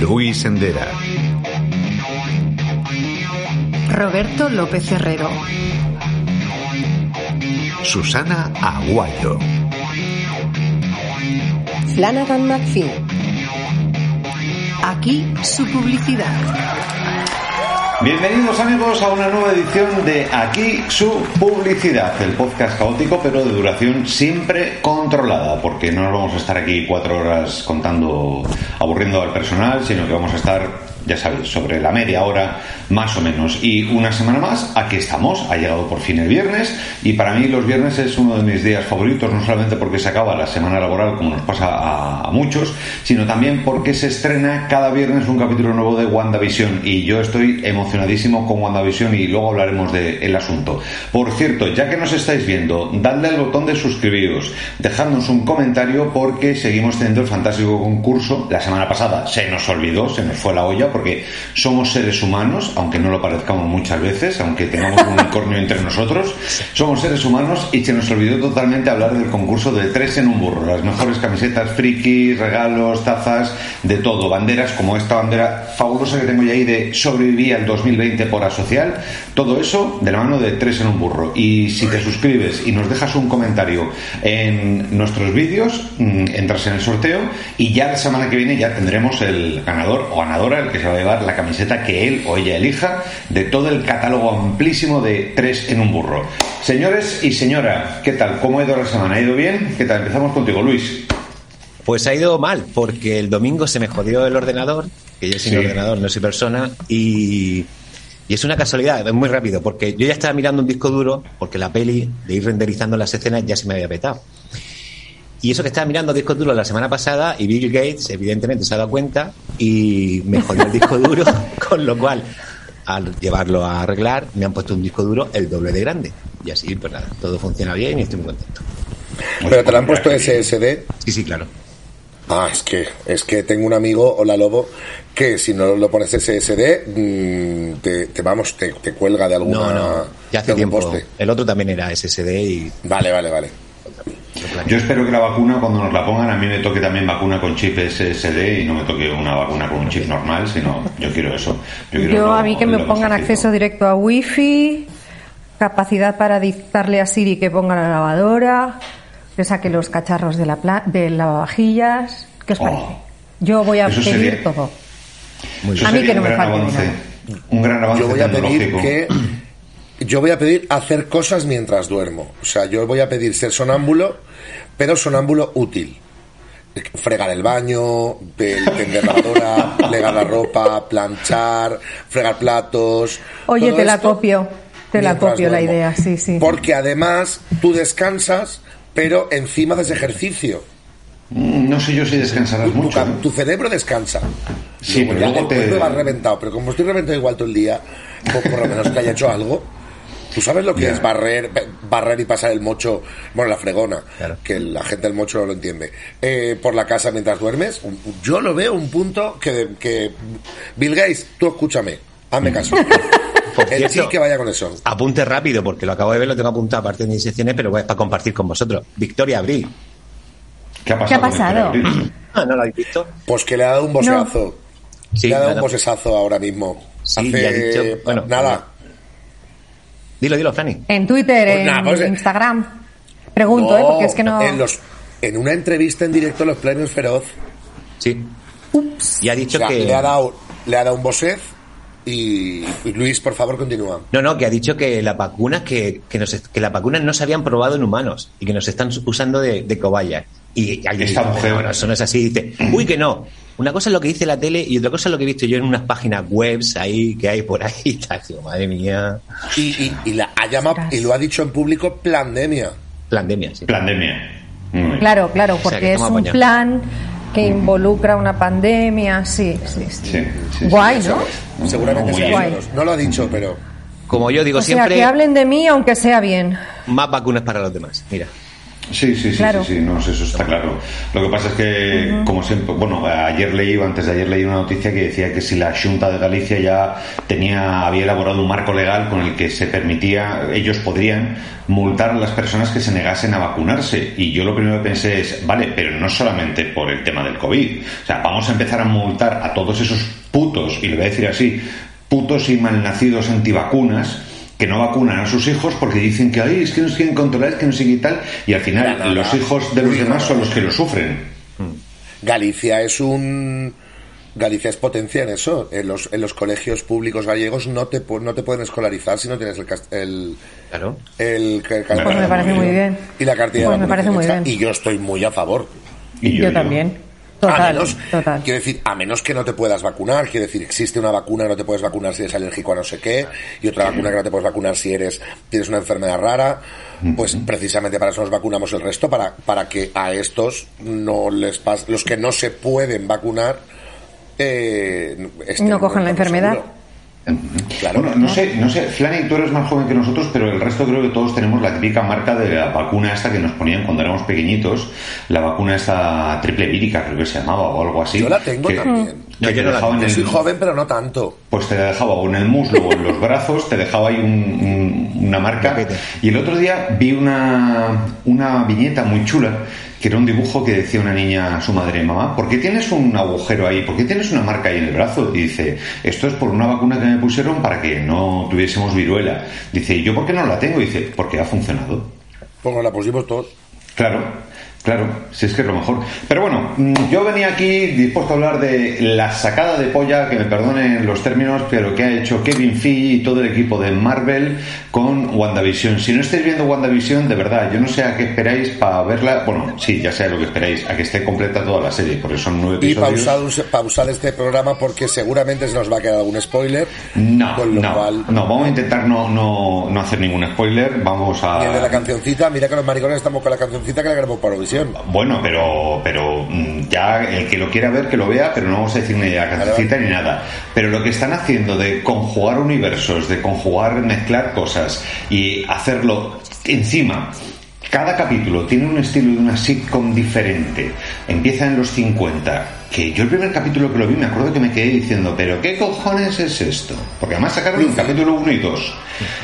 Luis Endera. Roberto López Herrero. Susana Aguayo. Flanagan McPhee. Aquí su publicidad. Bienvenidos amigos a una nueva edición de Aquí su publicidad, el podcast caótico pero de duración siempre controlada, porque no vamos a estar aquí cuatro horas contando, aburriendo al personal, sino que vamos a estar ya sabéis, sobre la media hora más o menos. Y una semana más, aquí estamos. Ha llegado por fin el viernes y para mí los viernes es uno de mis días favoritos, no solamente porque se acaba la semana laboral como nos pasa a, muchos, sino también porque se estrena cada viernes un capítulo nuevo de WandaVision y yo estoy emocionadísimo con WandaVision y luego hablaremos del asunto. Por cierto, ya que nos estáis viendo, dadle al botón de suscribiros, dejadnos un comentario porque seguimos teniendo el fantástico concurso. La semana pasada se nos olvidó, se nos fue la olla porque somos seres humanos, aunque no lo parezcamos muchas veces, aunque tengamos un unicornio entre nosotros, somos seres humanos y se nos olvidó totalmente hablar del concurso de tres en un burro, las mejores camisetas frikis, regalos, tazas, de todo, banderas como esta bandera fabulosa que tengo ya ahí de sobreviví al 2020 por asocial, todo eso de la mano de tres en un burro. Y si te suscribes y nos dejas un comentario en nuestros vídeos, mm, entras en el sorteo y ya la semana que viene ya tendremos el ganador o ganadora, el que se va a llevar la camiseta que él o ella elija de todo el catálogo amplísimo de tres en un burro. Señores y señora, ¿qué tal? ¿Cómo ha ido la semana? ¿Ha ido bien? ¿Qué tal? Empezamos contigo, Luis. Pues ha ido mal, porque el domingo se me jodió el ordenador, que yo sin Sí. ordenador no soy persona, y, y es una casualidad, es muy rápido, porque yo ya estaba mirando un disco duro, porque la peli de ir renderizando las escenas ya se me había petado. Y eso que estaba mirando discos duros la semana pasada, y Bill Gates evidentemente se ha dado cuenta y me jodió el disco duro, con lo cual, al llevarlo a arreglar, me han puesto un disco duro el doble de grande. Y así, pues nada, todo funciona bien y estoy muy contento. Pero te la han puesto SSD. Sí, sí, claro. Ah, es que, es que tengo un amigo, hola Lobo, que si no lo pones SSD, mm, te, te vamos, te, te cuelga de alguna No, no, ya hace tiempo. poste. El otro también era SSD y. Vale, vale, vale. Yo espero que la vacuna, cuando nos la pongan, a mí me toque también vacuna con chip SSD y no me toque una vacuna con un chip normal, sino yo quiero eso. Yo, quiero Yo lo- a mí que me pongan acceso directo a wifi, capacidad para dictarle a Siri que ponga la lavadora, que saque los cacharros de la pla- de lavavajillas. ¿Qué os Oh. parece? Yo voy a Eso pedir sería- todo. Eso A mí sería que no me falte nada. Un gran avance Yo voy a pedir tecnológico. que yo voy a pedir hacer cosas mientras duermo. O sea, yo voy a pedir ser sonámbulo, pero sonámbulo útil. Fregar el baño, pe- tender la lavadora, plegar la ropa, planchar, fregar platos. Oye, te la copio. Te la copio la idea, sí, sí. Porque además tú descansas, pero encima haces ejercicio. Mm, No sé yo si descansarás Tu, mucho. ¿eh? tu cerebro descansa. Sí, pero ya luego el te- cuerpo va reventado, pero como estoy reventado igual todo el día, pues por lo menos que haya hecho algo. ¿Tú sabes lo que es barrer, barrer y pasar el mocho, bueno, la fregona, Claro. que la gente del mocho no lo entiende, eh, por la casa mientras duermes? Yo lo veo un punto que, que Bill Gates, tú escúchame, hazme caso. Por El sí cierto, que vaya con eso. apunte rápido, porque lo acabo de ver, lo tengo apuntado aparte de mis secciones, pero es para compartir con vosotros. Victoria Abril. ¿Qué ha pasado? ¿Qué ha pasado? Ah, ¿no lo habéis visto? Pues que le ha dado un boseazo. Sí, le ha dado nada. un bosesazo ahora mismo. Sí, Hace ya he dicho- bueno, nada. Dilo, dilo, Franny. En Twitter, Pues en nada, pues, eh, Instagram. Pregunto, ¿eh? Porque es que no. En, los, en una entrevista en directo a los premios Feroz, Sí. Ups. Y ha o dicho sea, que. le, ha dado, le ha dado un bosez y, y Luis, por favor, continúa. No, no, que ha dicho que las vacunas que, que, nos, que las vacunas no se habían probado en humanos y que nos están usando de, de cobayas. Y alguien Esta dice, mujer- bueno, eso no es así. Dice, uy, que no. Una cosa es lo que dice la tele y otra cosa es lo que he visto yo en unas páginas webs ahí que hay por ahí. Digo, madre mía. Y, y, y la ha llamado y lo ha dicho en público pandemia. Pandemia, sí. Pandemia. Bien. Claro, claro, sea, porque que es un plan que involucra una pandemia, sí, sí, sí. Sí, sí, sí. Guay, ¿no? Seguramente Muy sea bien. menos. No lo ha dicho, pero. Como yo digo O sea, siempre, que hablen de mí aunque sea bien. más vacunas para los demás. Mira. Sí, sí, sí, Claro. sí, sí, no, eso está claro. Lo que pasa es que, como siempre, bueno, ayer leí, antes de ayer leí una noticia que decía que si la Junta de Galicia ya tenía, había elaborado un marco legal con el que se permitía, ellos podrían multar a las personas que se negasen a vacunarse. Y yo lo primero que pensé es, vale, pero no solamente por el tema del COVID. O sea, vamos a empezar a multar a todos esos putos, y le voy a decir así, putos y malnacidos antivacunas que no vacunan a sus hijos porque dicen que Ay, es que nos quieren controlar, es que no sé qué y tal, y al final No, no, no. los hijos de los demás no, son no. los que lo sufren. Galicia es un. Galicia es potencia en eso. En los, en los colegios públicos gallegos no te, no te pueden escolarizar si no tienes el. el Claro. el, el- Pues me parece muy bien. Y la cartilla Pues de me parece muy bien. Y yo estoy muy a favor. Y Yo, también. Total, a menos, total. Quiero decir, a menos que no te puedas vacunar. Quiero decir, existe una vacuna que no te puedes vacunar si eres alérgico a no sé qué, y otra vacuna que no te puedes vacunar si eres tienes una enfermedad rara. Pues precisamente para eso nos vacunamos el resto, para, para que a estos no les pase, los que no se pueden vacunar, eh, No cojan la enfermedad. seguro. Claro. Bueno, no sé, no sé, Flani, tú eres más joven que nosotros, pero el resto creo que todos tenemos la típica marca de la vacuna esta que nos ponían cuando éramos pequeñitos, la vacuna esta triple vírica, creo que se llamaba, o algo así. Yo la tengo que- también. Yo te soy joven, pero no tanto. pues te dejaba o en el muslo o en los brazos, te dejaba ahí un- un- una marca. Y el otro día vi una, una viñeta muy chula, que era un dibujo que decía una niña a su madre, mamá, ¿por qué tienes un agujero ahí? ¿Por qué tienes una marca ahí en el brazo? Y dice, esto es por una vacuna que me pusieron para que no tuviésemos viruela. Dice, ¿y yo por qué no la tengo? Dice, porque ha funcionado. Pues nos la pusimos todos. Claro, claro, si es que es lo mejor. Pero bueno, mm, yo venía aquí dispuesto a hablar de la sacada de polla, que me perdonen los términos, pero que ha hecho Kevin Feige y todo el equipo de Marvel con WandaVision. Si no estáis viendo WandaVision, de verdad, yo no sé a qué esperáis para verla. Bueno, sí, ya sé lo que esperáis, a que esté completa toda la serie, porque son nueve Y episodios. pausar, pausar este programa porque seguramente se nos va a quedar algún spoiler. No, con lo no, cual, no, vamos a intentar no, no, no hacer ningún spoiler, vamos a... Y el de la cancioncita, mira que los maricones estamos con la cancioncita que la grabamos para Bueno, pero, pero mm, ya el que lo quiera ver, que lo vea, pero no vamos a decir ni la cancioncita ni nada. Pero lo que están haciendo de conjugar universos, de conjugar, mezclar cosas y hacerlo encima. Cada capítulo tiene un estilo de una sitcom diferente. Empieza en los 50. Que yo el primer capítulo que lo vi me acuerdo que me quedé diciendo, pero ¿qué cojones es esto? Porque además sacaron el capítulo 1 y 2.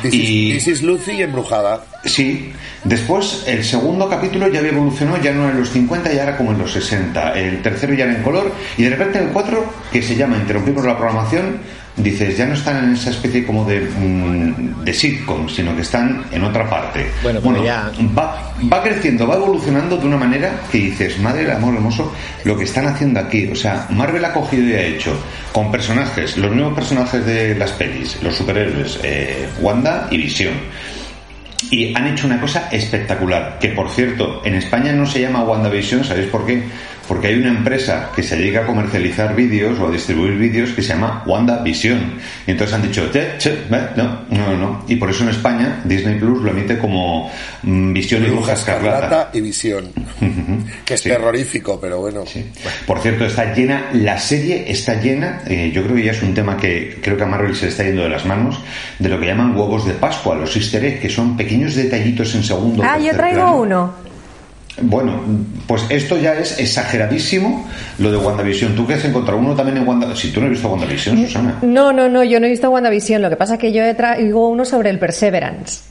This, Y... is, This is Lucy y embrujada. Sí, después el segundo capítulo ya había evolucionado, ya no era en los 50, ya era como en los 60. El tercero ya era en color y de repente el 4, que se llama Interrumpimos la programación, dices, ya no están en esa especie como de, mm, de sitcom, sino que están en otra parte. Bueno, pero ya- va, va creciendo, va evolucionando de una manera que dices, madre del amor hermoso, lo que están haciendo aquí. O sea, Marvel ha cogido y ha hecho con personajes, los mismos personajes de las pelis, los superhéroes, eh, Wanda y Visión. Y han hecho una cosa espectacular, que por cierto, en España no se llama WandaVision, ¿sabéis por qué? Porque hay una empresa que se dedica a comercializar vídeos o a distribuir vídeos que se llama WandaVision. Y entonces han dicho, che, che, eh, no, no, no. Y por eso en España Disney Plus lo emite como mm, Visión y Bruja Escarlata. Escarlata y Visión. que es Sí. terrorífico, pero bueno. Sí. Por cierto, está llena, la serie está llena, eh, yo creo que ya es un tema que creo que a Marvel se le está yendo de las manos, de lo que llaman huevos de Pascua, los easter eggs, que son pequeños detallitos en segundo. Ah, yo traigo plano. uno. Bueno, pues esto ya es exageradísimo lo de WandaVision. ¿Tú qué has encontrado uno también en WandaVision? Si tú no has visto WandaVision, Susana. No, no, no, yo no he visto WandaVision. Lo que pasa es que yo he traigo uno sobre el Perseverance,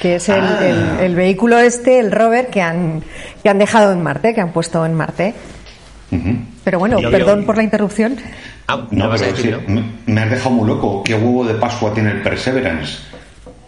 que es el, Ah. el- el vehículo este, el rover, que han, que han dejado en Marte, que han puesto en Marte. Pero bueno, Yo- perdón por la interrupción. Ah, No, pero decir, sí, ¿no? me, me has dejado muy loco. ¿Qué huevo de Pascua tiene el Perseverance?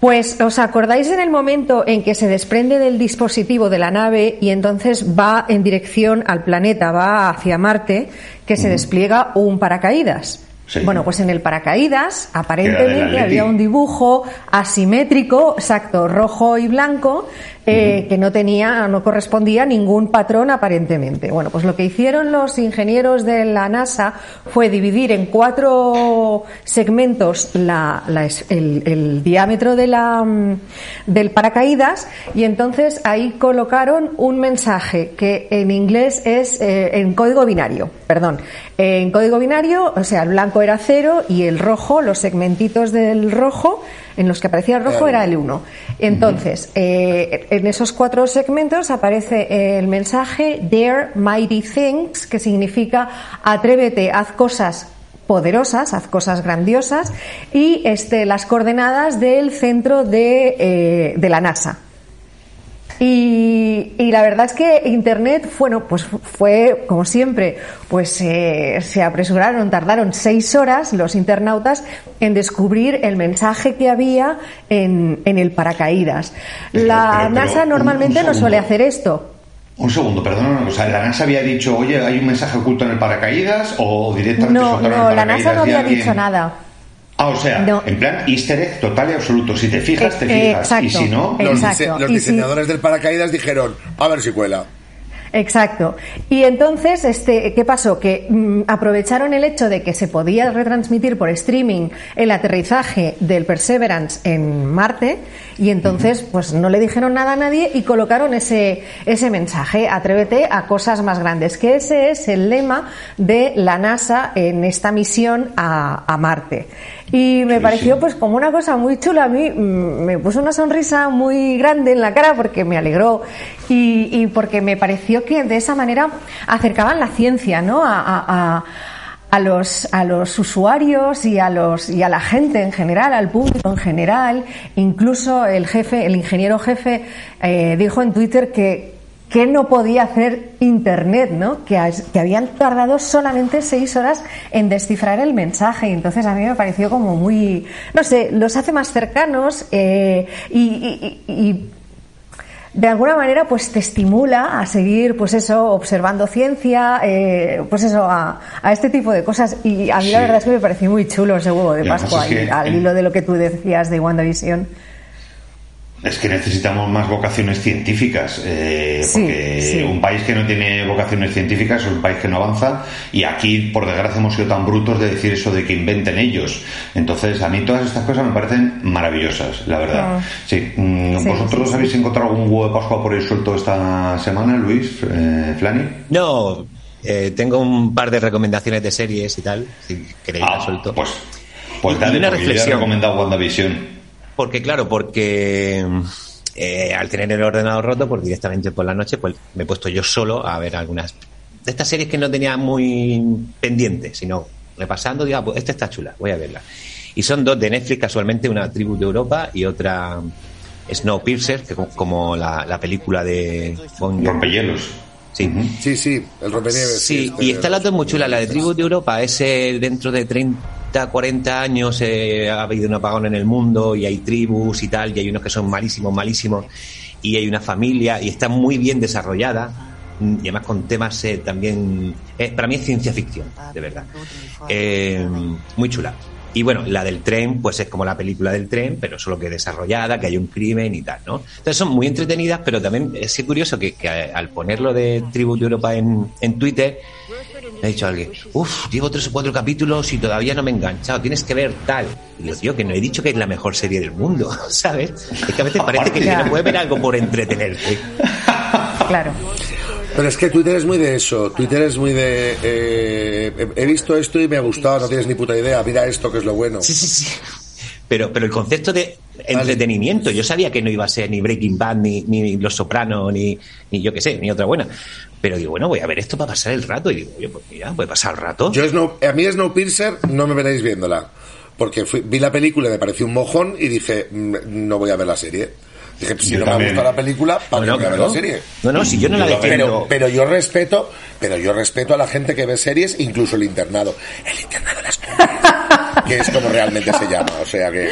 Pues, ¿os acordáis en el momento en que se desprende del dispositivo de la nave y entonces va en dirección al planeta, va hacia Marte, que se despliega un paracaídas? Sí. Bueno, pues en el paracaídas aparentemente había un dibujo asimétrico, exacto, rojo y blanco, eh, que no tenía, no correspondía a ningún patrón aparentemente. Bueno, pues lo que hicieron los ingenieros de la NASA fue dividir en cuatro segmentos el, diámetro de la, mm, del paracaídas y entonces ahí colocaron un mensaje que en inglés es eh, en código binario, perdón, en código binario, o sea, el blanco era cero y el rojo, los segmentitos del rojo en los que aparecía el rojo era el 1. Entonces, eh, en esos cuatro segmentos aparece el mensaje Dare Mighty Things, que significa atrévete, haz cosas poderosas, haz cosas grandiosas, y este, las coordenadas del centro de, eh, de la NASA. Y, la verdad es que Internet, bueno, pues fue, como siempre, pues eh, se apresuraron, tardaron seis horas los internautas en descubrir el mensaje que había en, en el paracaídas. La NASA normalmente no suele hacer esto. Un segundo, perdón, o sea, ¿la NASA había dicho, oye, hay un mensaje oculto en el paracaídas o directamente No, no, la NASA no había dicho nada. Ah, o sea, en plan easter egg total y absoluto. Si te fijas, te eh, fijas. y si no, los, diseñadores del paracaídas dijeron, a ver si cuela. Exacto. Y entonces, este, ¿qué pasó? Que mm, aprovecharon el hecho de que se podía retransmitir por streaming el aterrizaje del Perseverance en Marte y entonces, pues no le dijeron nada a nadie y colocaron ese, ese mensaje, atrévete a cosas más grandes, que ese es el lema de la NASA en esta misión a, a Marte. Y me pareció pues como una cosa muy chula. A mí mm, me puso una sonrisa muy grande en la cara porque me alegró y, porque me pareció que de esa manera acercaban la ciencia, ¿no? A, los, a los usuarios y a, los, y a la gente en general, al público en general. Incluso el jefe, el ingeniero jefe, eh, dijo en Twitter que, que no podía hacer Internet, ¿no? Que, que, habían tardado solamente seis horas en descifrar el mensaje. Y entonces a mí me pareció como muy, no sé, los hace más cercanos eh, y, de alguna manera pues te estimula a seguir pues eso observando ciencia eh, pues eso a, este tipo de cosas y a mí la verdad es que me pareció muy chulo ese huevo de Pascua al hilo de lo que tú decías de WandaVision es que necesitamos más vocaciones científicas, eh, porque un país que no tiene vocaciones científicas es un país que no avanza y aquí, por desgracia, hemos sido tan brutos de decir eso de que inventen ellos. Entonces, a mí todas estas cosas me parecen maravillosas, la verdad. Ah. Sí. Mm, ¿Vosotros habéis encontrado algún huevo de Pascua por ahí suelto esta semana, Luis, eh, Flani? No, eh, tengo un par de recomendaciones de series y tal, si queréis ah, suelto. Pues, pues dale, una reflexión. Yo he recomendado WandaVision. Porque, claro, porque eh, al tener el ordenador roto, pues directamente por la noche, pues me he puesto yo solo a ver algunas de estas series que no tenía muy pendientes, sino repasando, digo, ah, pues esta está chula, voy a verla. Y son dos de Netflix, casualmente, una Tribu de Europa y otra Snowpiercer, que como la, la película de Rompehielos. Sí. sí, sí, el rompenieves. Sí, y esta la dos muy chula. La de Tribu de Europa es dentro de 30 40 años eh, ha habido un apagón en el mundo y hay tribus y tal, y hay unos que son malísimos, malísimos, y hay una familia y está muy bien desarrollada y además con temas eh, también eh, para mí es ciencia ficción de verdad. Muy chula. Y bueno la del tren pues es como la película del tren pero solo que desarrollada que hay un crimen y tal no entonces son muy entretenidas pero también es curioso que, al ponerlo de Tributo Europa en, en Twitter ha dicho alguien, uff, llevo tres o cuatro capítulos y todavía no me he enganchado, tienes que ver tal. Y yo, tío, que no he dicho que es la mejor serie del mundo, ¿sabes? Es que a veces parece que no puede ver algo por entretenerte. Claro. Pero es que Twitter es muy de eso. Twitter es muy de. Eh, he visto esto y me ha gustado, no tienes ni puta idea. Mira esto que es lo bueno. Sí, sí, sí. Pero, pero el concepto de entretenimiento, yo sabía que no iba a ser ni Breaking Bad, ni, ni Los Sopranos, ni, ni yo qué sé, ni otra buena. Pero digo, bueno, voy a ver esto para pasar el rato. Y digo, oye, pues mira, voy a pasar el rato. Yo a mí Snowpiercer no me veréis viéndola. Porque vi la película y me pareció un mojón y dije, mm, no voy a ver la serie. Dije, si no me gusta la película, ¿para no, qué ver la serie? No, no, si yo no la defiendo. Pero, pero yo respeto, pero yo respeto a la gente que ve series, incluso el internado. El internado las que es como realmente se llama. O sea que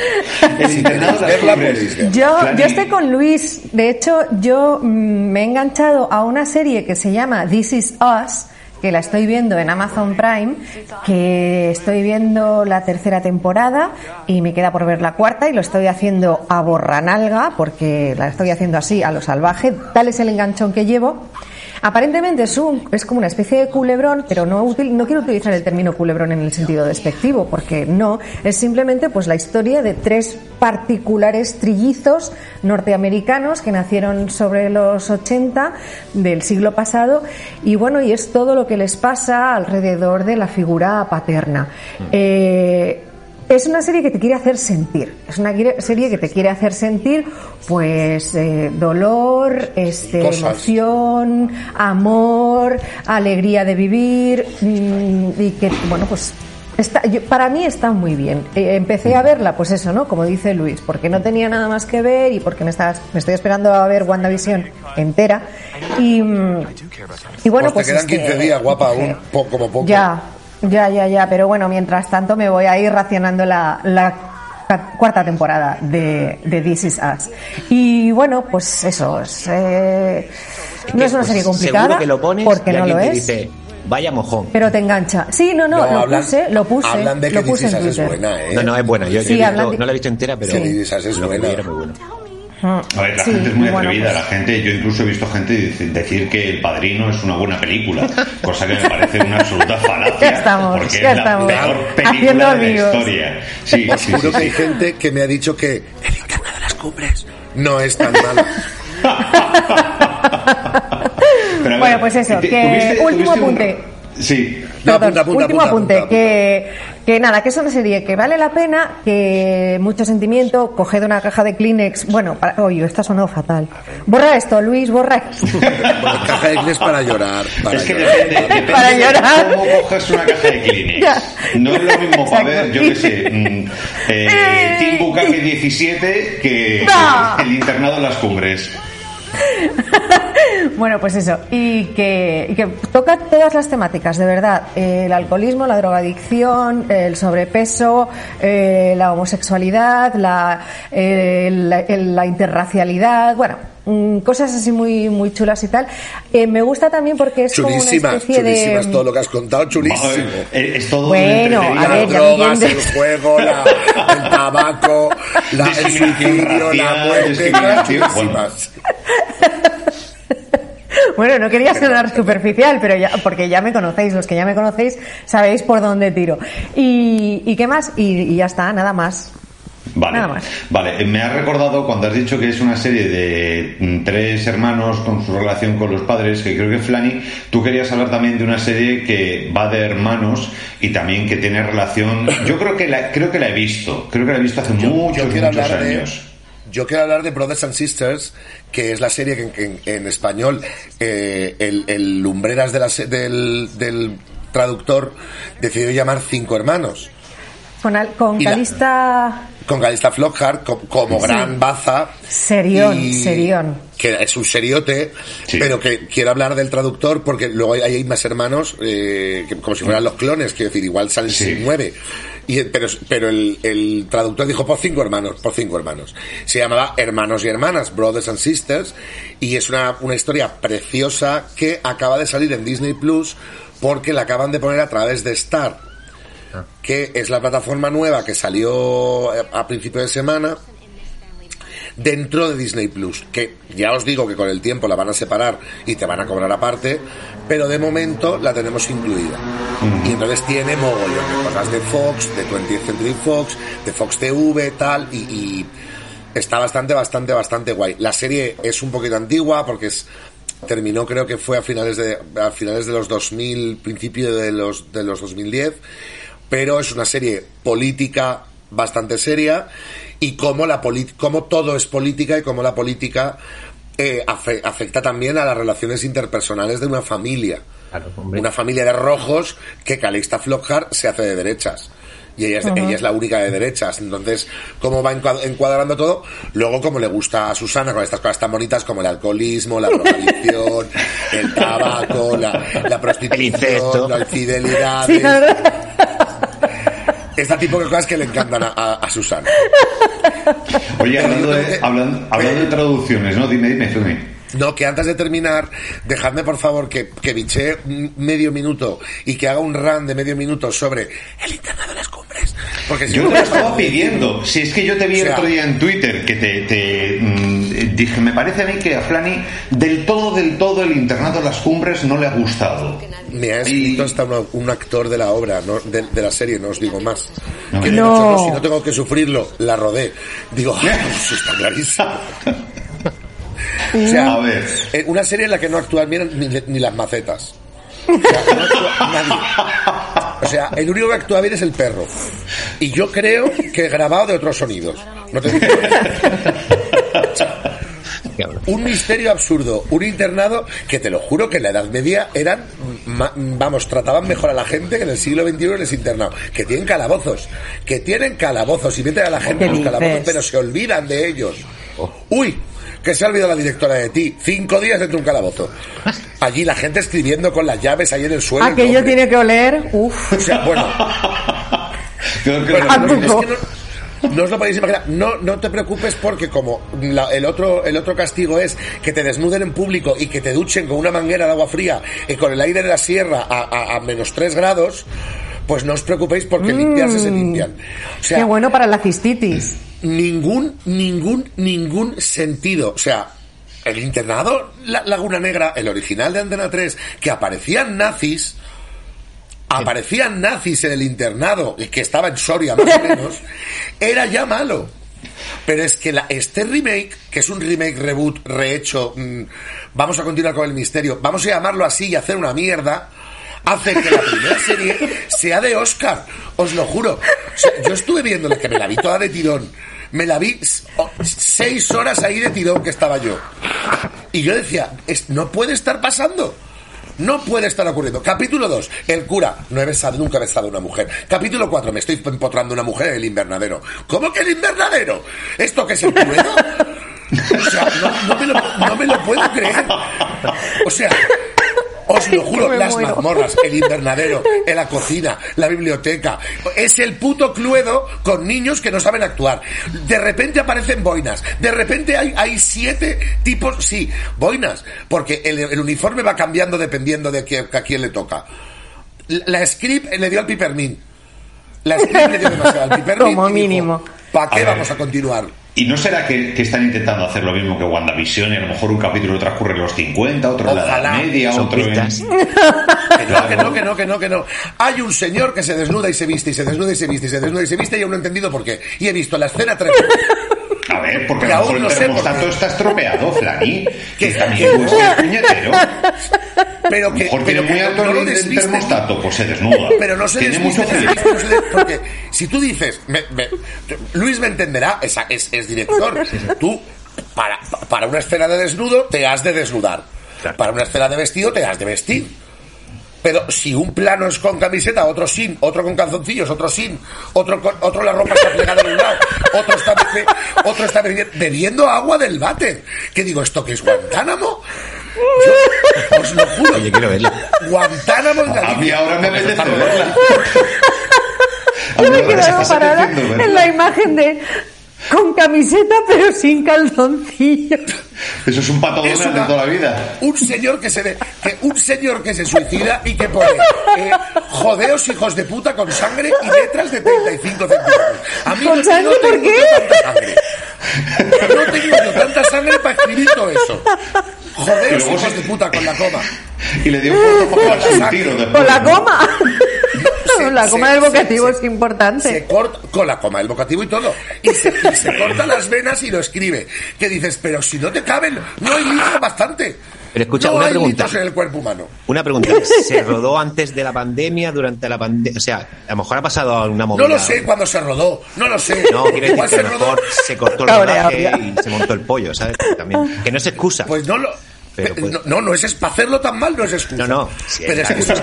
si verla, yo, yo estoy con Luis. De hecho, yo mm, me he enganchado a una serie que se llama This Is Us que la estoy viendo en Amazon Prime, que estoy viendo la tercera temporada y me queda por ver la cuarta y lo estoy haciendo a borranalga porque la estoy haciendo así a lo salvaje. Tal es el enganchón que llevo. Aparentemente es, un, es como una especie de culebrón, pero no, util- no quiero utilizar el término culebrón en el sentido despectivo, porque no, es simplemente pues la historia de tres particulares trillizos norteamericanos que nacieron sobre los 80 del siglo pasado y bueno, y es todo lo que les pasa alrededor de la figura paterna. Eh, es una serie que te quiere hacer sentir. Es una serie que te quiere hacer sentir, pues, eh, dolor, este, Cosas. emoción, amor, alegría de vivir mm, y que, bueno, pues. Está, yo- para mí está muy bien. Eh, empecé a verla, pues eso, ¿no? Como dice Luis, porque no tenía nada más que ver y porque me, estaba, me estoy esperando a ver WandaVision entera. Y, mm, y bueno, pues te quedan es que- 15 días, guapa, aún, po- como poco. ya, ya, ya, ya. Pero bueno, mientras tanto me voy a ir racionando la, cuarta temporada de, de This Is Us. Y bueno, pues eso. Es, eh, Es no es una pues, serie complicada. Seguro que lo pones porque y no lo es. dice, vaya mojón. Pero te engancha. Sí, no, no, No, lo hablan- puse, lo puse. Hablan de que lo puse This Is en Us es Twitter. buena, ¿eh? No, no, es buena. Yo, yo Sí, he visto- hablan de- no la he visto entera, pero Sí, This Is Us es lo que buena. era muy bueno. A ver, la Sí, gente es muy bueno, atrevida. pues- La gente, yo incluso he visto gente decir que El Padrino es una buena película, cosa que me parece una absoluta falacia. Ya estamos, porque ya es la estamos. peor Haciendo película de la amigos. historia. Sí, sí, sí, Seguro que sí. hay gente que me ha dicho que el infierno de las cumbres no es tan mala. Bueno, pues eso, ¿te- que último apunte. Sí. Apunta, apunta, último apunta, apunte, apunta, que, que nada, que es una serie que vale la pena, que mucho sentimiento, coged una caja de Kleenex, bueno, para, oye, esto ha sonado fatal. Borra esto, Luis, borra esto. Bueno, caja de Kleenex para llorar. Para es que llorar. depende, depende Para de llorar. cómo cojas una caja de Kleenex. Ya. No es lo mismo para ver, yo qué sé, mm, eh, Team Bucaque 17 que No. el internado de las cumbres. Bueno, pues eso, y que, y que toca todas las temáticas, de verdad. Eh, el alcoholismo, la drogadicción, el sobrepeso, eh, la homosexualidad, la, eh, la, el- la interracialidad, bueno, mm, cosas así muy, muy chulas y tal. Eh, me gusta también porque es como una especie chulísimas de... todo lo que has contado, chulísimo. Eh, Es todo Bueno, a ver, Las drogas, el juego, la- el tabaco, la, el Discriminación suicidio, la muerte. Bueno, no quería sonar superficial, pero ya, porque ya me conocéis, los que ya me conocéis sabéis por dónde tiro. ¿Y, y qué más? Y, y ya está, nada más. Vale, Nada más. vale. Eh, Me ha recordado cuando has dicho que es una serie de mm, tres hermanos con su relación con los padres, que creo que Flani, tú querías hablar también de una serie que va de hermanos y también que tiene relación. Yo creo que la, creo que la he visto, creo que la he visto hace muchos, yo muchos de años. Yo quiero hablar de Brothers and Sisters que es la serie que en, que en- en español eh, el, el lumbreras de la del, del traductor decidió llamar Cinco Hermanos Con, al- Calista. Con Calista Flockhart co- como Sí. gran baza Serión, y- serión. que es un seriote Sí. pero que quiero hablar del traductor porque luego hay, hay más hermanos eh, que como si fueran los clones quiero decir igual salen Sí. sin nueve y, pero pero el, el traductor dijo por cinco hermanos por cinco hermanos se llamaba hermanos y hermanas brothers and sisters y es una, una historia preciosa que acaba de salir en Disney Plus porque la acaban de poner a través de Star que es la plataforma nueva que salió eh, a principio de semana dentro de Disney Plus, que ya os digo que con el tiempo la van a separar y te van a cobrar aparte, pero de momento la tenemos incluida. Y entonces tiene mogollón de cosas de Fox, de 20th Century Fox, de Fox TV, tal, y, y está bastante, bastante, bastante guay. La serie es un poquito antigua porque es terminó creo que fue a finales de a finales de los 2000 principio de los de los 2010 pero es una serie política bastante seria y cómo la polit- cómo todo es política y cómo la política eh, afe- afecta también a las relaciones interpersonales de una familia Claro, una familia de rojos que Calista Flockhart se hace de derechas. Y ella es, ella es la única de derechas. Entonces, ¿cómo va encua- encuadrando todo? Luego, como le gusta a Susana, con estas cosas tan bonitas como el alcoholismo, la drogadicción, el tabaco, la, prostitución, la infidelidad. Sí. Este tipo de cosas que le encantan a, a- a Susana. Oye, hablando de, hablando, hablando de traducciones, ¿no? Dime, dime, Flani. No, que antes de terminar, dejadme por favor que, que biche medio minuto y que haga un run de medio minuto sobre el internado de las cumbres. Porque si Yo no te lo estaba pidiendo. Si es que yo te vi O el otro día en Twitter que te, te, mm, dije, me parece a mí que a Flani del todo, del todo el internado de las cumbres no le ha gustado. Me ha Y- escrito hasta un actor de la obra, no- de, de la serie, no os digo más. No que No. "No, si no tengo que sufrirlo, la rodé. Digo, "Ah, eso está clarísimo. O sea, A ver. eh, una serie en la que no actúan bien ni, ni las macetas. O sea, no actúa nadie. O sea, el único que actúa bien es el perro. Y yo creo que grabado de otros sonidos. No te digo. Un misterio absurdo, un internado que te lo juro que en la Edad Media eran, ma- vamos, trataban mejor a la gente que en el siglo XXI les internado. Que tienen calabozos, que tienen calabozos y meten a la gente ¿Qué en los calabozos, pero se olvidan de ellos. Uy, que se ha olvidado la directora de ti. Cinco días dentro de un calabozo. Allí la gente escribiendo con las llaves ahí en el suelo. el Aquello tiene que oler. Uf. O sea, bueno, Creo que- bueno, Ah, no, es que no, no os lo podéis imaginar. No, no te preocupes porque como la- el otro el otro castigo es que te desnuden en público y que te duchen con una manguera de agua fría y con el aire de la sierra a, a- a menos 3 grados, pues no os preocupéis porque limpiarse se limpian. O sea, Qué bueno para la cistitis. ningún, ningún, ningún sentido. O sea, el internado La- Laguna Negra, el original de Antena 3, que aparecían nazis, aparecían nazis en el internado, y que estaba en Soria más o menos, era ya malo. Pero es que la, este remake, que es un remake reboot rehecho, mm, vamos a continuar con el misterio, vamos a llamarlo así y hacer una mierda, hace que la primera serie sea de Oscar, os lo juro. O sea, yo estuve viéndola, que me la vi toda de tirón. Me la vi seis horas ahí de tirón que estaba yo. Y yo decía, no puede estar pasando. No puede estar ocurriendo. Capítulo 2. El cura. No he besado, nunca he besado a una mujer. Capítulo 4. Me estoy empotrando una mujer en el invernadero. ¿Cómo que el invernadero? ¿Esto qué es el? O sea, no me lo, no me lo puedo creer. O sea, os lo juro, las muero. mazmorras, el invernadero, en la cocina, la biblioteca. Es el puto cluedo con niños que no saben actuar. De repente aparecen boinas. De repente hay, hay siete tipos, sí, boinas. Porque el, el uniforme va cambiando dependiendo de que, a quién le toca. La, la script le dio al pipermín. La script le dio demasiado al pipermín. Como mínimo. ¿Para qué vamos a continuar? ¿Y no será que, que están intentando hacer lo mismo que WandaVision y a lo mejor un capítulo transcurre en los 50, otro en la Edad. Media, otro en... Que no, que no, que no, que no, que no. Hay un señor que se desnuda y se viste, y se desnuda y se viste, y se desnuda y se viste, y aún no he entendido por qué. Y he visto la escena tres veces. A ver, porque Que a lo mejor no el termostato está estropeado, Flani. Que- también puede ser puñetero. Pero lo que, mejor pero tiene muy alto no el, el desviste. termostato, pues se desnuda. Pero no se Tiene desviste, mucho frío. porque si tú dices, me- me- Luis me entenderá, es, es, es director. Tú, para, para una escena de desnudo, te has de desnudar. Para una escena de vestido, te has de vestir. Pero si un plano es con camiseta, otro sin, otro con calzoncillos, otro sin, otro con- otro la ropa está plegada en un lado, otro está, otro está bebi- bebiendo agua del váter. ¿Qué digo esto que es Guantánamo? Yo os lo juro. Oye, quiero verla. Guantánamo en A Galicia. mí ahora me apetece verla. Yo me he quedado parada en la imagen de con camiseta pero sin calzoncillo. Eso es un pato Es una- de toda la vida. Un señor que se ve, que un señor que se suicida y que pone eh, jodeos hijos de puta con sangre y letras de 35 centímetros. A mí ¿Con no, sangre no por tengo qué? yo tanta sangre. No tengo yo tanta sangre para escribir todo eso. Jodeos hijos se- de puta con la coma. Y le dio un un tiro después. Con la coma. Se- la se- coma del se- vocativo se- es Se importante. corta con la coma, el vocativo y todo. Y se, y se corta las venas y lo escribe. Que dices, pero si no te caben, no hay litros bastante. Pero escucha, no una hay pregunta. en el cuerpo humano. Una pregunta. ¿Se rodó antes de la pandemia, durante la pandemia? O sea, a lo mejor ha pasado alguna movida. No lo sé cuándo se rodó, no lo sé. No, quiero decir que a se lo rodó. mejor se cortó el rodaje y se montó el pollo, ¿sabes? También. Que no es excusa. Pues no lo. Pero, pe- pues- no, no, no es, es para hacerlo tan mal, no es excusa. No, no, sí, pero es excusa.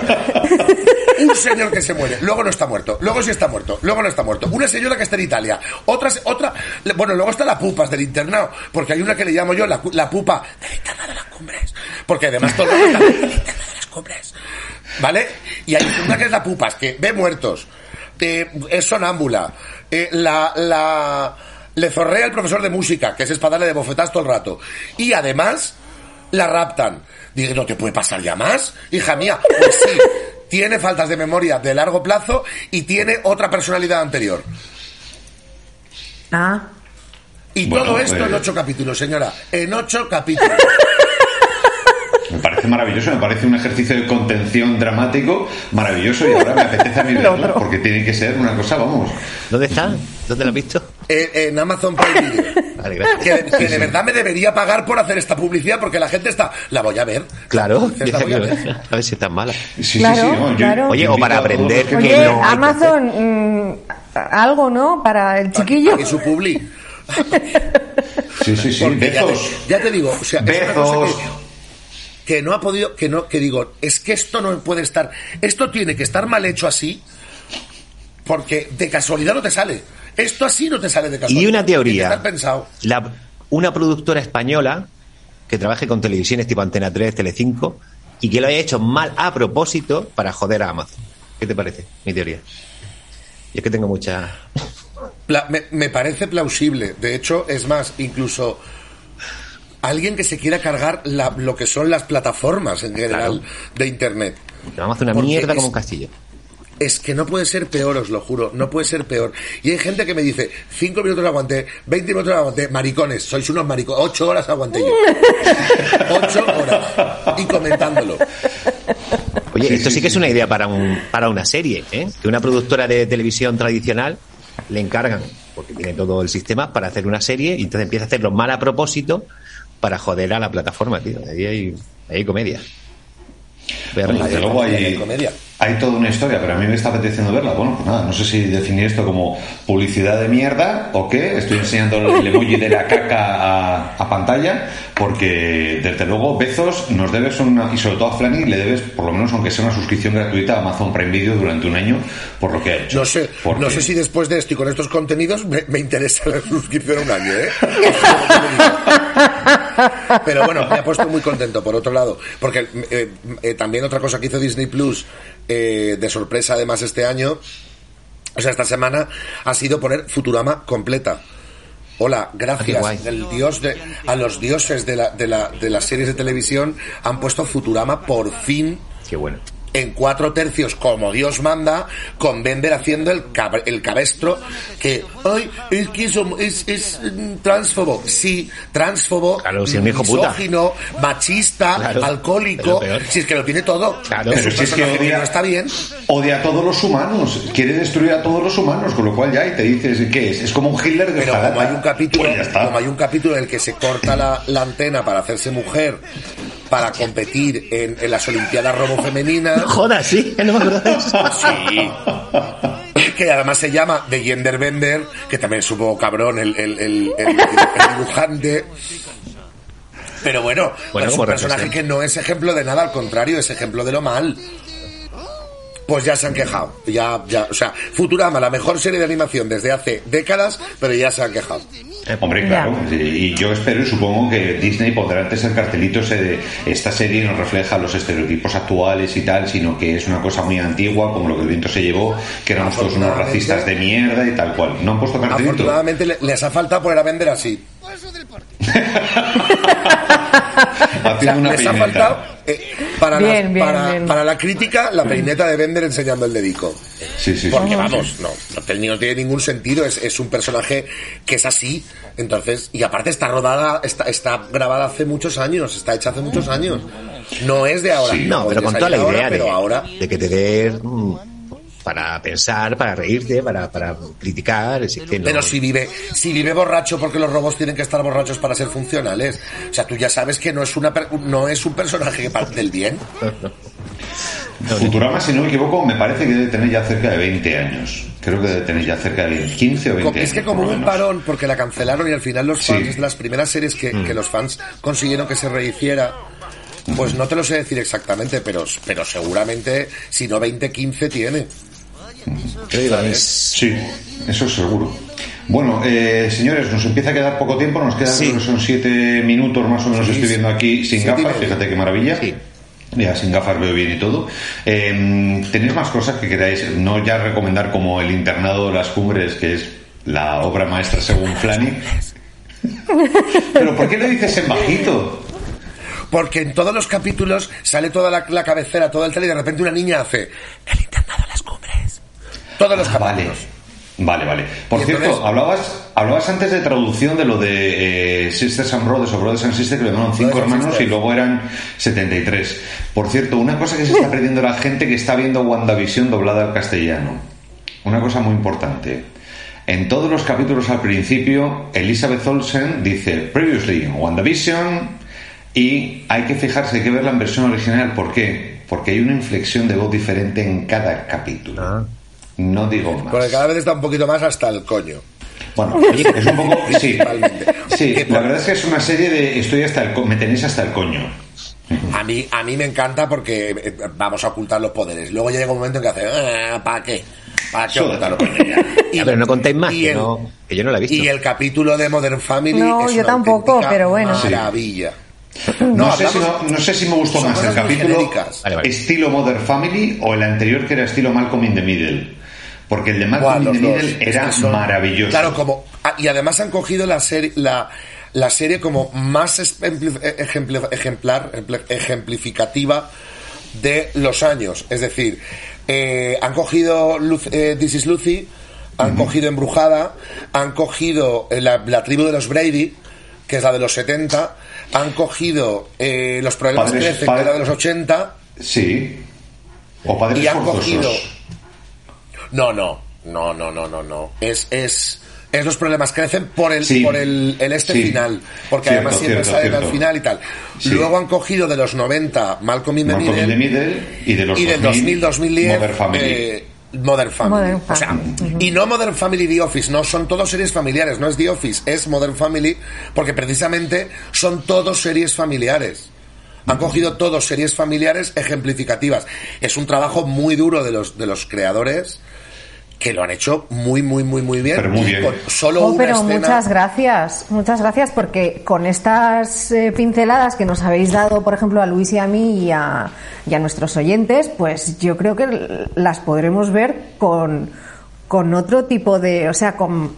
Un señor que se muere, luego no está muerto, luego sí está muerto, luego no está muerto. Una señora que está en Italia, otra, otra, bueno, luego está la pupas del internado, porque hay una que le llamo yo la, la pupa del internado de las cumbres, porque además todo el internado de las cumbres, ¿vale? Y hay una que es la pupas, que ve muertos, eh, es sonámbula, eh, la, la, le zorrea el profesor de música, que es para darle de bofetas todo el rato, y además la raptan. Dije, ¿no te puede pasar ya más? Hija mía, pues sí, tiene faltas de memoria de largo plazo y tiene otra personalidad anterior. Ah. Y Bueno, todo esto eh. en ocho capítulos, señora. En ocho capítulos. Me parece maravilloso, me parece un ejercicio de contención dramático maravilloso y ahora me apetece a mí verlo porque tiene que ser una cosa, vamos. ¿Dónde está? ¿Dónde lo has visto? Eh, en Amazon Prime Video. Vale, gracias. Que, que de verdad me debería pagar por hacer esta publicidad porque la gente está. La voy a ver. Claro, la voy a ver. a ver si es tan mala. Sí, sí, Claro, sí, no, yo- claro. Oye, o para aprender que Oye, no que Amazon, mm, algo, ¿no? Para el chiquillo. Y su publi. Sí, sí, sí, Porque ya, te, Bezos. ya te digo, o sea, es una cosa Bezos. que, que no ha podido, que no, que digo, es que esto no puede estar, esto tiene que estar mal hecho así, porque de casualidad no te sale. Esto así no te sale de casualidad. Y una teoría. pensado. La- una productora española que trabaje con televisiones tipo Antena 3, Telecinco y que lo haya hecho mal a propósito para joder a Amazon. ¿Qué te parece? Mi teoría. Y es que tengo mucha... Pla- me, me parece plausible. De hecho, es más, incluso alguien que se quiera cargar la- lo que son las plataformas en general de Internet. Vamos a hacer una Porque mierda es- como un castillo. Es que no puede ser peor, os lo juro, no puede ser peor. Y hay gente que me dice, cinco minutos aguanté, 20 minutos aguanté, maricones, sois unos maricones, ocho horas aguanté yo. ocho horas. Y comentándolo. Oye, Sí, esto sí, sí, que es una idea para, un, para una serie, ¿eh? Que una productora de televisión tradicional le encargan, porque tiene todo el sistema, para hacer una serie y entonces empieza a hacerlo mal a propósito para joder a la plataforma, tío. Ahí hay, ahí hay comedia. Voy a Bueno, reír. desde luego hay, Hay comedia. hay toda una historia, pero a mí me está apeteciendo verla. Bueno, pues nada, no sé si definir esto como publicidad de mierda o qué. Estoy enseñando el emoji de la caca a, a pantalla, porque desde luego Bezos nos debes una, y sobre todo a Flani le debes, por lo menos aunque sea una suscripción gratuita a Amazon Prime Video durante un año por lo que ha hecho. No sé, Porque- no sé si después de esto y con estos contenidos me, me interesa la suscripción a un año, ¿eh? Pero bueno, me ha puesto muy contento, por otro lado. Porque eh, eh, también otra cosa que hizo Disney Plus, eh, de sorpresa además este año, o sea, esta semana, ha sido poner Futurama completa. Hola, gracias. El dios de, a los dioses de, la, de, la, de las series de televisión han puesto Futurama por fin Qué bueno. En cuatro tercios como Dios manda, con Bender haciendo el, cab- el cabestro que, ay, es que es, es transfobo. Sí, transfobo, Claro, si puta. misógino, machista, Claro, alcohólico, si es que lo tiene todo. Claro. Pero si es que odia- no está bien. Odia a todos los humanos, quiere destruir a todos los humanos, con lo cual ya y te dices, ¿qué es? Es como un Hitler de Pero como hay un capítulo, Pues ya está. como hay un capítulo en el que se corta la, la antena para hacerse mujer, para competir en, en las Olimpiadas robo femeninas. Joder, sí, no me acuerdo de eso. Sí. Que además se llama The Gender Bender, que también es un poco cabrón el, el, el- el- el dibujante. Pero bueno, Bueno, es un personaje reflexión. que no es ejemplo de nada, al contrario, es ejemplo de lo mal. Pues ya se han quejado. Ya, ya, o sea, Futurama, la mejor serie de animación desde hace décadas, pero ya se han quejado. Hombre, claro. Y y yo espero y supongo que Disney pondrá antes el cartelito ese de esta serie no refleja los estereotipos actuales y tal, sino que es una cosa muy antigua, como lo que el viento se llevó, que éramos todos unos racistas de mierda y tal cual. ¿No han puesto cartelito? Afortunadamente le- les ha faltado poner a vender así. Haciendo una les ha faltado para, la, Bien, bien, para, bien. para la crítica la peineta de Bender enseñando el dedico. Sí, sí, sí. Porque vamos, no, no, tiene- no tiene ningún sentido, es, es un personaje que es así, entonces, y aparte está rodada, está, está grabada hace muchos años, está hecha hace muchos años. No es de ahora. No, pero con toda la salir ahora, idea de, pero ahora, de que te dé mm, para pensar, para reírte, para, para criticar. es que no- pero si vive, si vive borracho porque los robots tienen que estar borrachos para ser funcionales. O sea, tú ya sabes que no es una per- no es un personaje que parte del bien. Futurama, si no me equivoco, me parece que debe tener ya cerca de 20 años. Creo que debe tener ya cerca de 15 o 20 Es que años, como un parón, porque la cancelaron y al final los Sí. fans, es de las primeras series que, que los fans consiguieron que se rehiciera, pues no te lo sé decir exactamente, pero, pero seguramente, si no 20, 15 tiene. Sí, eso es seguro. Bueno, eh, señores, nos empieza a quedar poco tiempo, nos quedan Sí. creo que son siete minutos más o menos, Sí, estoy viendo aquí sin gafas, fíjate qué maravilla. Sí. Ya sin gafas veo bien y todo. Eh, ¿Tenéis más cosas que queráis? No ya recomendar como El internado de las cumbres, que es la obra maestra según Flani. Pero ¿por qué lo dices en bajito? Porque en todos los capítulos sale toda la, la cabecera, todo el tele y de repente una niña hace el internado en las cumbres. Todos los vale. capítulos. Vale, vale. Por cierto, entonces- hablabas, hablabas antes de traducción de lo de eh, Sisters and Brothers o Brothers and Sisters, que le llamaron cinco Brothers and hermanos y luego eran 73. Por cierto, una cosa que se está perdiendo la gente que está viendo WandaVision doblada al castellano. Una cosa muy importante. En todos los capítulos al principio, Elizabeth Olsen dice Previously en WandaVision y hay que fijarse, hay que verla en versión original. ¿Por qué? Porque hay una inflexión de voz diferente en cada capítulo. Ah. No digo más. Porque cada vez está un poquito más hasta el coño. Bueno, es un poco. Sí, la verdad es que es una serie de. Estoy hasta el. co- Me tenéis hasta el coño. A mí, a mí me encanta porque eh, vamos a ocultar los poderes. Luego llega un momento en que hace, ¿para qué? ¿Para qué Sódate. ocultar los poderes? Ya, pero no contéis más, y que, el- no, que yo no la he visto. Y el capítulo de Modern Family No, es yo una tampoco, pero bueno. Maravilla. No, sé, si no, no sé si me gustó más el capítulo genéricas. Vale, vale. estilo Mother Family o el anterior que era estilo Malcolm in the Middle. Porque el de Malcolm in the. Middle era son- maravilloso. Claro, como ah, y además han cogido la serie la, la serie como más ejempli- ejemplar ejempl- ejemplificativa de los años. Es decir, eh, han cogido Luz- eh, This is Lucy, han cogido Embrujada, han cogido eh, la, la tribu de los Brady, que es la de los 70, han cogido eh, Los problemas Padres- que padre- es la de los 80, Sí. O padres y han forzosos. cogido no no no no no no no es es es los problemas crecen por el Sí. por el, el este Sí. final porque Cierto, además siempre cierto, salen al final y tal Sí. luego han cogido de los 90 Malcolm in the Malcolm Middle y de los y del 2000, 2000 2010 Mother Family. eh, Modern Family. Modern O sea, Family. y no Modern Family The Office, no, son todos series familiares, no es The Office, es Modern Family, porque precisamente son todos series familiares. Han cogido todos series familiares ejemplificativas. Es un trabajo muy duro de los, de los creadores que lo han hecho muy, muy, muy, muy bien. Pero muy Y bien. con solo Oh, una pero escena- muchas gracias, muchas gracias porque con estas eh, pinceladas que nos habéis dado, por ejemplo, a Luis y a mí y a, y a nuestros oyentes, pues yo creo que las podremos ver con, con otro tipo de, o sea, con,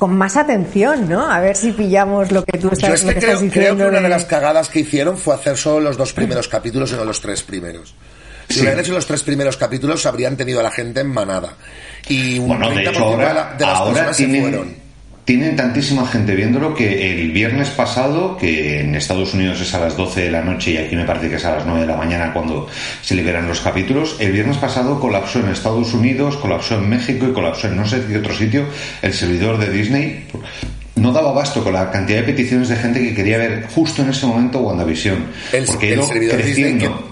con más atención, ¿no? A ver si pillamos lo que tú Yo estás, es lo que que creo, estás creo diciendo. que una de de- las cagadas que hicieron fue hacer solo los dos primeros capítulos y no los tres primeros. Si Sí. hubieran hecho los tres primeros capítulos, habrían tenido a la gente en manada. Y un Bueno, de 30% hecho de, ahora, de las ahora personas se fueron. Tienen tantísima gente viéndolo que el viernes pasado, que en Estados Unidos es a las 12 de la noche y aquí me parece que es a las 9 de la mañana cuando se liberan los capítulos, el viernes pasado colapsó en Estados Unidos, colapsó en México y colapsó en no sé qué otro sitio el servidor de Disney. No daba abasto con la cantidad de peticiones de gente que quería ver justo en ese momento WandaVision. El, porque el ido servidor Disney creciendo. que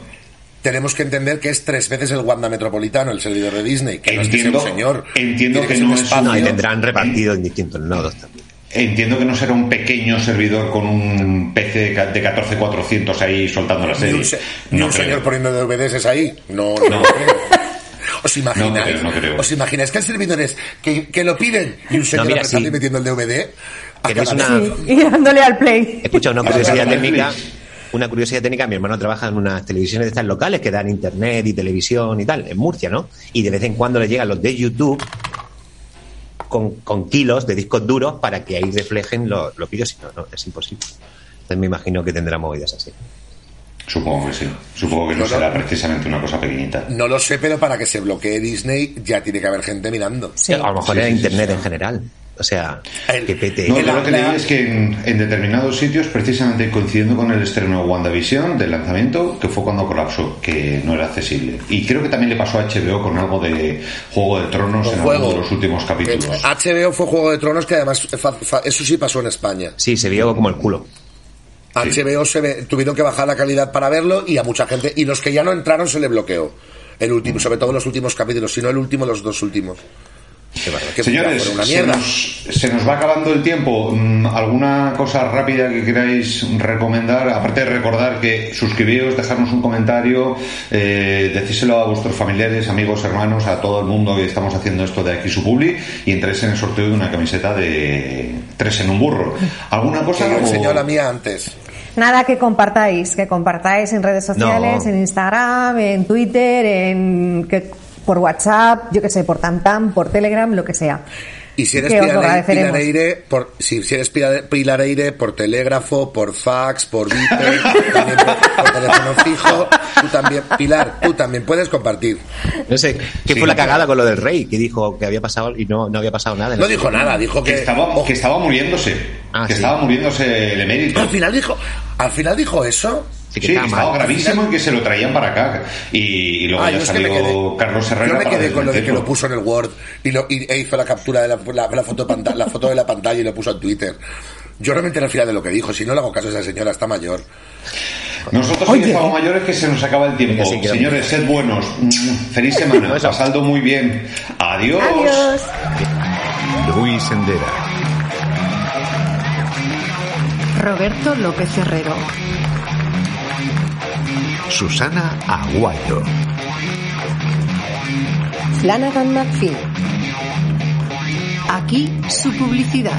tenemos que entender que es tres veces el Wanda Metropolitano, el servidor de Disney, que no es que sea Entiendo- un señor. entiendo que no un es un-. No, y tendrán repartido en distintos nodos también. Entiendo que no será un pequeño servidor con un PC de ca- de 14400 ahí soltando la Ni serie. un, se- ni No un señor poniendo DVDs ahí. No, no, No. creo. ¿Os imagináis? No creo, no creo. ¿Os imagináis que el servidor es que, que lo piden y un señor mira, apretando sí. y metiendo el DVD? a ¿Queréis cada una-? Y dándole al play. Escucha, una curiosidad técnica. Una curiosidad técnica, mi hermano trabaja en unas televisiones de estas locales que dan internet y televisión y tal, en Murcia, ¿no? Y de vez en cuando le llegan los de YouTube con, con kilos de discos duros para que ahí reflejen los, los vídeos, si no, no, es imposible. Entonces me imagino que tendrá movidas así. Supongo que sí. Supongo que no será precisamente una cosa pequeñita. No lo sé, pero para que se bloquee Disney ya tiene que haber gente mirando. Sí. A lo mejor Sí, era sí, internet sí. en general. O sea, El- que pete. No, yo lo que leí es que en, en determinados sitios, precisamente coincidiendo con el estreno de WandaVision del lanzamiento, que fue cuando colapsó, que no era accesible. Y creo que también le pasó a HBO con algo de Juego de Tronos en juego. alguno de los últimos capítulos. Eh, HBO fue Juego de Tronos que además fa- fa- eso sí pasó en España. Sí, se vio como el culo. HBO se ve- tuvieron que bajar la calidad para verlo y a mucha gente y los que ya no entraron se le bloqueó. El último, sobre todo los últimos capítulos, si no el último, los dos últimos. Qué. Que Señores, una se nos, se nos va acabando el tiempo. Mm, ¿Alguna cosa rápida que queráis recomendar? Aparte de recordar que suscribíos, dejarnos un comentario, eh, decírselo a vuestros familiares, amigos, hermanos, a todo el mundo que estamos haciendo esto de aquí su publi y entréis en el sorteo de una camiseta de tres en un burro. ¿Alguna Que cosa? o- la mía antes. Nada que compartáis, que compartáis en redes sociales, No. en Instagram, en Twitter, en que, por WhatsApp, yo que sé, por Tantam, por Telegram, lo que sea. Y si eres Pilar. Pilareire, por, si, si eres Pilar- Pilareire, por telégrafo, por fax, por Viper, también por, por teléfono fijo, tú también, Pilar, tú también puedes compartir. No sé, ¿qué Sí, fue la cagada con lo del rey? Que dijo que había pasado y no, no había pasado nada. No dijo nada, dijo Que que, estaba, que estaba muriéndose. Ah, que sí. estaba muriéndose el emérito. al final dijo, al final dijo eso. Sí, que estaba gravísimo y que se lo traían para acá. Y, y luego Ah, ya yo es que me salió quedé, Carlos Herrera yo me quedé con lo de que lo puso en el Word y, lo, y e hizo la captura de la, la- la foto, de la foto de la pantalla y lo puso en Twitter. Yo no me enteré al final de lo que dijo, si no le hago caso a esa señora, está mayor. Nosotros que estamos mayores que se nos acaba el tiempo. Sí, Señores, sed buenos. Mm, Feliz semana. Eso. Pasadlo muy bien. Adiós. Adiós. Luis Sendera. Roberto López Herrero. Susana Aguayo. Flanagan McPhee. Aquí su publicidad.